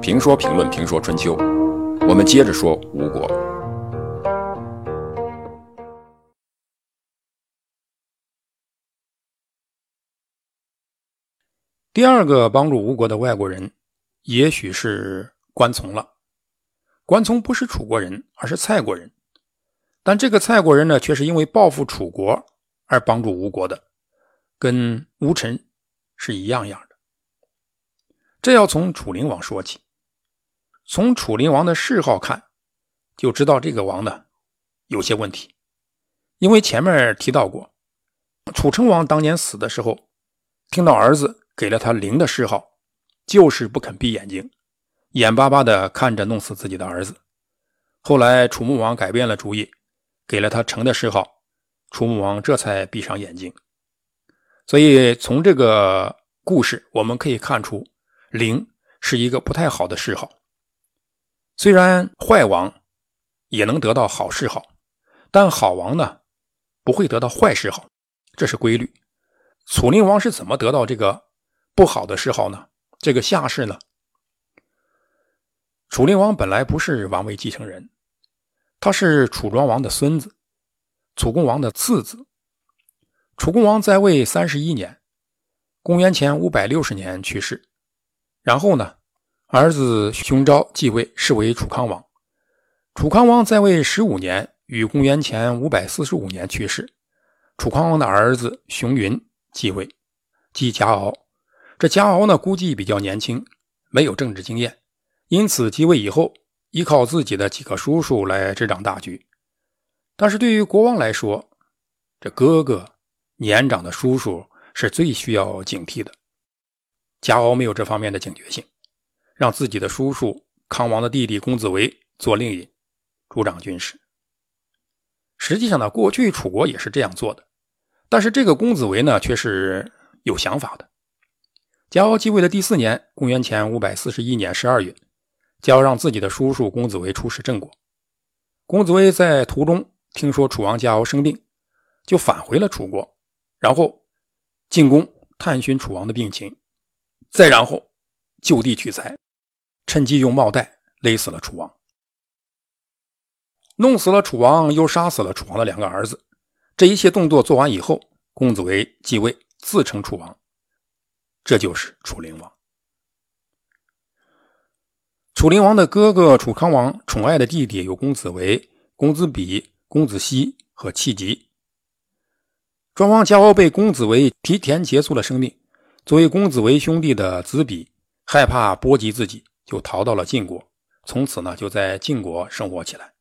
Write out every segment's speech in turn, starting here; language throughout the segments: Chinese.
评说评论评说春秋，我们接着说吴国。第二个帮助吴国的外国人，也许是关从了。关从不是楚国人，而是蔡国人。但这个蔡国人呢，却是因为报复楚国而帮助吴国的，跟吴臣是一样样的。这要从楚灵王说起。从楚灵王的谥号看，就知道这个王呢有些问题。因为前面提到过，楚成王当年死的时候，听到儿子。给了他灵的谥号，就是不肯闭眼睛，眼巴巴的看着弄死自己的儿子。后来楚穆王改变了主意，给了他成的谥号，楚穆王这才闭上眼睛。所以从这个故事我们可以看出，灵是一个不太好的谥号。虽然坏王也能得到好谥号，但好王呢不会得到坏谥号，这是规律。楚灵王是怎么得到这个？不好的谥号呢？这个夏氏呢？楚灵王本来不是王位继承人，他是楚庄王的孙子，楚共王的次子。楚共王在位三十一年，公元前五百六十年去世。然后呢，儿子熊昭继位，是为楚康王。楚康王在位十五年，于公元前五百四十五年去世。楚康王的儿子熊云继位，即贾敖。这贾敖呢，估计比较年轻，没有政治经验，因此继位以后，依靠自己的几个叔叔来执掌大局。但是对于国王来说，这哥哥年长的叔叔是最需要警惕的。贾敖没有这方面的警觉性，让自己的叔叔康王的弟弟公子围做令尹，主掌军事。实际上呢，过去楚国也是这样做的，但是这个公子围呢，却是有想法的。贾敖继位的第四年，公元前五百四十一年十二月，贾敖让自己的叔叔公子围出使郑国。公子围在途中听说楚王贾敖生病，就返回了楚国，然后进宫探寻楚王的病情，再然后就地取材，趁机用帽带勒死了楚王，弄死了楚王，又杀死了楚王的两个儿子。这一切动作做完以后，公子围继位，自称楚王。这就是楚灵王。楚灵王的哥哥楚康王宠爱的弟弟有公子围、公子比、公子西和戚吉。庄王贾敖被公子围提前结束了生命。作为公子围兄弟的子比，害怕波及自己，就逃到了晋国。从此呢，就在晋国生活起来。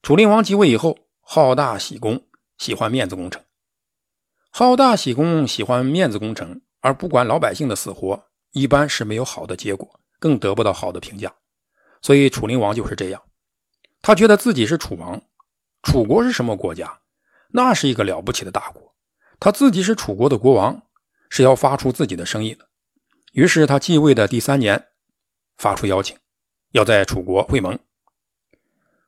楚灵王即位以后，好大喜功，喜欢面子工程。好大喜功，喜欢面子工程。而不管老百姓的死活，一般是没有好的结果，更得不到好的评价。所以楚灵王就是这样，他觉得自己是楚王，楚国是什么国家？那是一个了不起的大国。他自己是楚国的国王，是要发出自己的声音的。于是他继位的第三年，发出邀请，要在楚国会盟。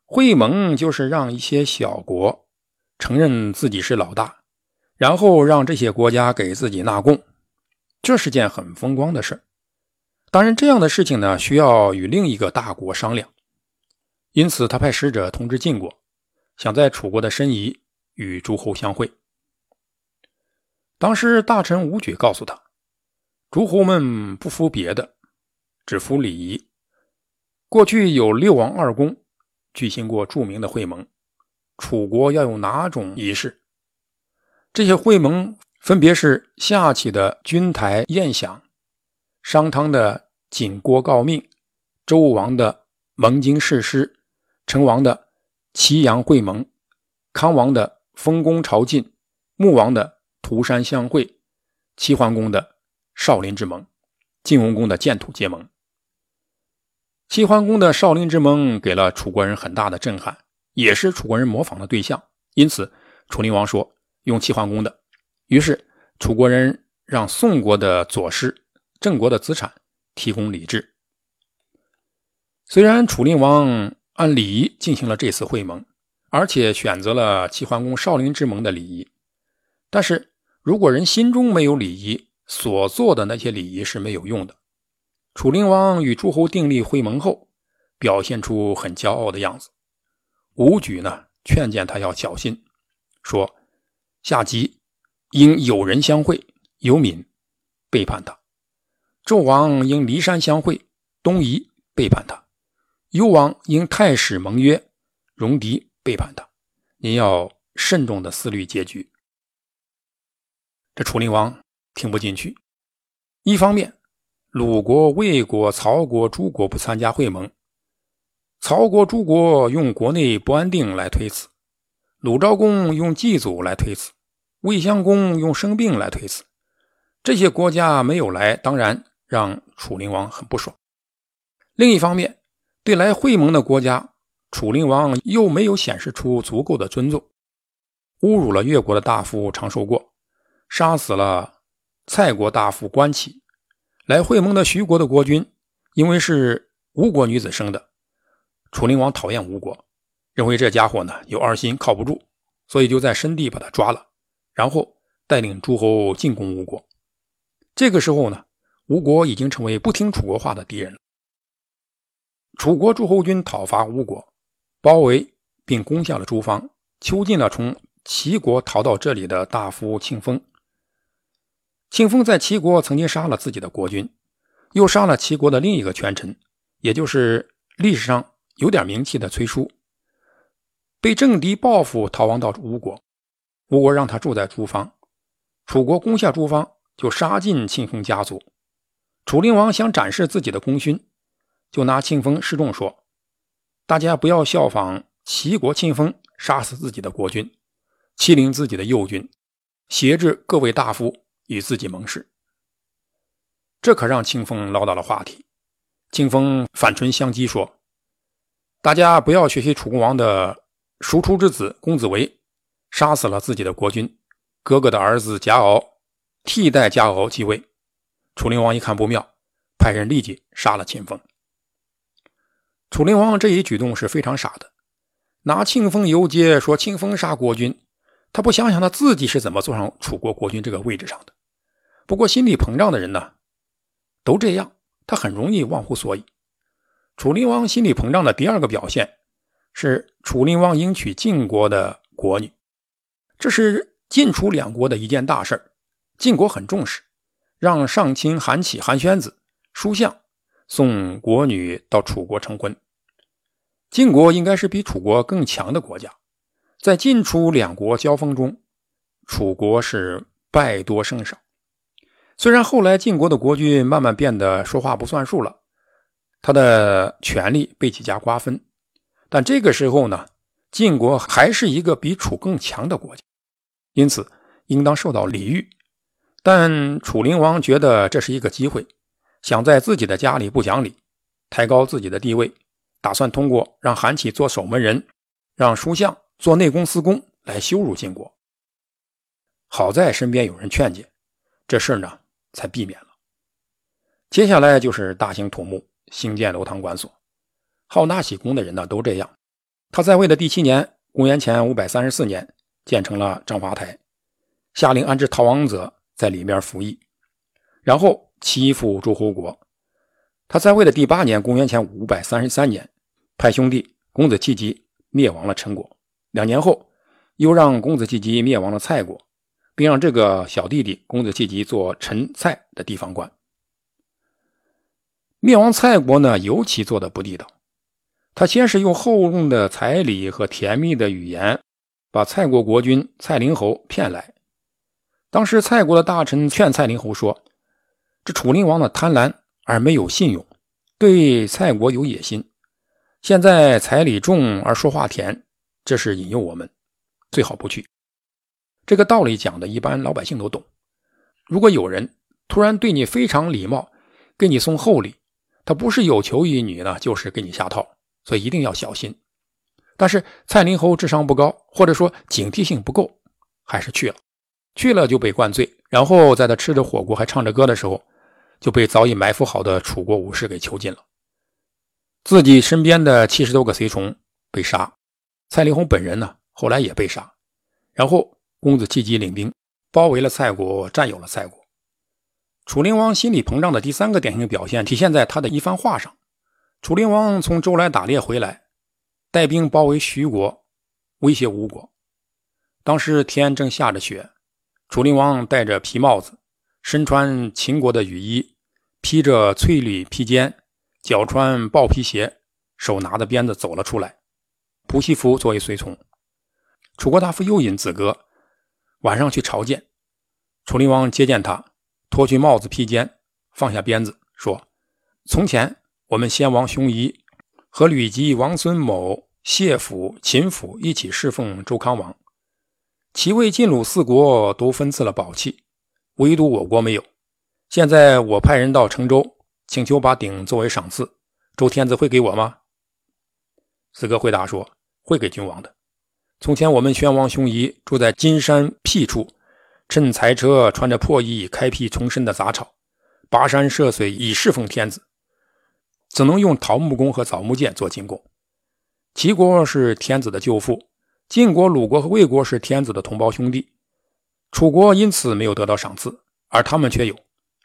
会盟就是让一些小国承认自己是老大，然后让这些国家给自己纳贡。这是件很风光的事当然，这样的事情呢，需要与另一个大国商量。因此，他派使者通知晋国，想在楚国的申夷与诸侯相会。当时大臣武举告诉他，诸侯们不服别的，只服礼仪。过去有六王二公举行过著名的会盟，楚国要用哪种仪式？这些会盟。分别是夏启的君台宴享，商汤的锦锅告命，周武王的盟经誓师，成王的祁阳会盟，康王的封公朝晋，穆王的涂山相会，齐桓公的少林之盟，晋文公的建土结盟。齐桓公的少林之盟给了楚国人很大的震撼，也是楚国人模仿的对象。因此，楚灵王说用齐桓公的。于是，楚国人让宋国的左师、郑国的子产提供礼制。虽然楚灵王按礼仪进行了这次会盟，而且选择了齐桓公少林之盟的礼仪，但是如果人心中没有礼仪，所做的那些礼仪是没有用的。楚灵王与诸侯订立会盟后，表现出很骄傲的样子。武举呢，劝谏他要小心，说：“下集应有人相会，有敏背叛他；纣王应骊山相会，东夷背叛他；幽王应太史盟约，戎狄背叛他。您要慎重的思虑结局。”这楚灵王听不进去。一方面，鲁国、魏国、曹国诸国不参加会盟，曹国诸国用国内不安定来推辞，鲁昭公用祭祖来推辞，魏襄公用生病来推辞。这些国家没有来，当然让楚灵王很不爽。另一方面，对来会盟的国家，楚灵王又没有显示出足够的尊重，侮辱了越国的大夫长寿过。杀死了蔡国大夫关起，来会盟的徐国的国君，因为是吴国女子生的，楚灵王讨厌吴国，认为这家伙呢有二心，靠不住，所以就在申地把他抓了，然后带领诸侯进攻吴国。这个时候呢，吴国已经成为不听楚国话的敌人了。楚国诸侯军讨伐吴国，包围并攻下了诸方，囚禁了从齐国逃到这里的大夫庆丰。庆丰在齐国曾经杀了自己的国君，又杀了齐国的另一个权臣，也就是历史上有点名气的崔叔。被政敌报复，逃亡到吴国。吴国让他住在诸方，楚国攻下诸方，就杀尽庆丰家族。楚灵王想展示自己的功勋，就拿庆丰示众说：“大家不要效仿齐国庆丰，杀死自己的国君，欺凌自己的幼君，挟制各位大夫。”与自己盟誓，这可让清风捞到了话题。清风反唇相讥说：“大家不要学习楚公王的庶出之子公子围，杀死了自己的国君，哥哥的儿子贾敖替代贾敖继位。”楚灵王一看不妙，派人立即杀了庆丰。楚灵王这一举动是非常傻的，拿庆丰游街说庆丰杀国君，他不想想他自己是怎么坐上楚国国君这个位置上的。不过，心理膨胀的人呢，都这样，他很容易忘乎所以。楚灵王心理膨胀的第二个表现是，楚灵王迎娶晋国的国女，这是晋楚两国的一件大事晋国很重视，让上卿韩起、韩宣子、书相送国女到楚国成婚。晋国应该是比楚国更强的国家，在晋楚两国交锋中，楚国是败多胜少。虽然后来晋国的国君慢慢变得说话不算数了，他的权力被几家瓜分，但这个时候呢，晋国还是一个比楚更强的国家，因此应当受到礼遇。但楚灵王觉得这是一个机会，想在自己的家里不讲理，抬高自己的地位，打算通过让韩起做守门人，让书相做内宫司工来羞辱晋国。好在身边有人劝解，这事呢。才避免了。接下来就是大兴土木，兴建楼堂馆所。好纳喜功的人呢，都这样。他在位的第七年，公元前五百三十四年，建成了章华台，下令安置逃亡者在里面服役，然后欺负诸侯国。他在位的第八年，公元前五百三十三年，派兄弟公子弃疾灭亡了陈国。两年后，又让公子弃疾灭亡了蔡国。并让这个小弟弟公子弃疾做陈蔡的地方官。灭亡蔡国呢，尤其做的不地道。他先是用厚重的彩礼和甜蜜的语言，把蔡国国君蔡灵侯骗来。当时蔡国的大臣劝蔡灵侯说：“这楚灵王的贪婪而没有信用，对蔡国有野心。现在彩礼重而说话甜，这是引诱我们，最好不去。”这个道理讲的一般老百姓都懂。如果有人突然对你非常礼貌，给你送厚礼，他不是有求于你呢，就是给你下套，所以一定要小心。但是蔡灵侯智商不高，或者说警惕性不够，还是去了。去了就被灌醉，然后在他吃着火锅还唱着歌的时候，就被早已埋伏好的楚国武士给囚禁了。自己身边的七十多个随从被杀，蔡灵侯本人呢后来也被杀，然后。公子弃疾领兵包围了蔡国，占有了蔡国。楚灵王心理膨胀的第三个典型表现体现在他的一番话上。楚灵王从周来打猎回来，带兵包围徐国，威胁吴国。当时天正下着雪，楚灵王戴着皮帽子，身穿秦国的雨衣，披着翠缕披肩，脚穿豹皮鞋，手拿着鞭子走了出来。仆媳妇作为随从。楚国大夫又引子哥晚上去朝见。楚灵王接见他。脱去帽子、披肩，放下鞭子，说：“从前我们先王熊仪和吕吉、王孙某、谢府、秦府一起侍奉周康王，齐、魏、晋、鲁四国都分赐了宝器，唯独我国没有。现在我派人到成州，请求把鼎作为赏赐，周天子会给我吗？”四哥回答说：“会给君王的。从前我们宣王熊仪住在金山僻处。”趁财车穿着破衣，开辟重生的杂草，跋山涉水以侍奉天子，只能用桃木弓和枣木剑做进贡。齐国是天子的舅父，晋国、鲁国和魏国是天子的同胞兄弟，楚国因此没有得到赏赐，而他们却有。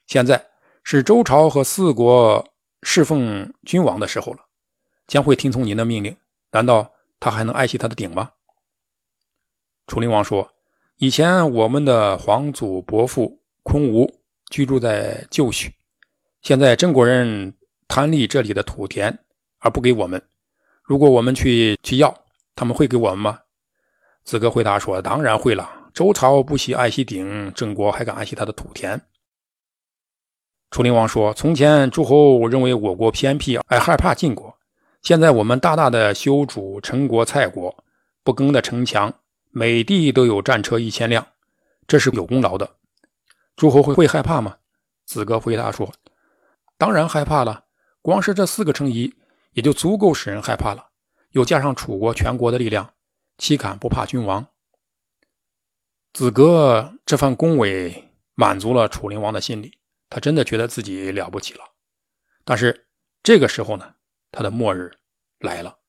现在是周朝和四国侍奉君王的时候了，将会听从您的命令。难道他还能爱惜他的鼎吗？楚灵王说。以前我们的皇祖伯父昆吾居住在旧许，现在郑国人贪利这里的土田而不给我们。如果我们去去要，他们会给我们吗？子哥回答说：“当然会了。周朝不惜爱惜鼎，郑国还敢爱惜他的土田？”楚灵王说：“从前诸侯认为我国偏僻，而害怕晋国。现在我们大大的修筑陈国、蔡国不更的城墙。”每地都有战车一千辆，这是有功劳的。诸侯会会害怕吗？子哥回答说：“当然害怕了。光是这四个城邑，也就足够使人害怕了。又加上楚国全国的力量，岂敢不怕君王？”子格这番恭维满足了楚灵王的心理，他真的觉得自己了不起了。但是这个时候呢，他的末日来了。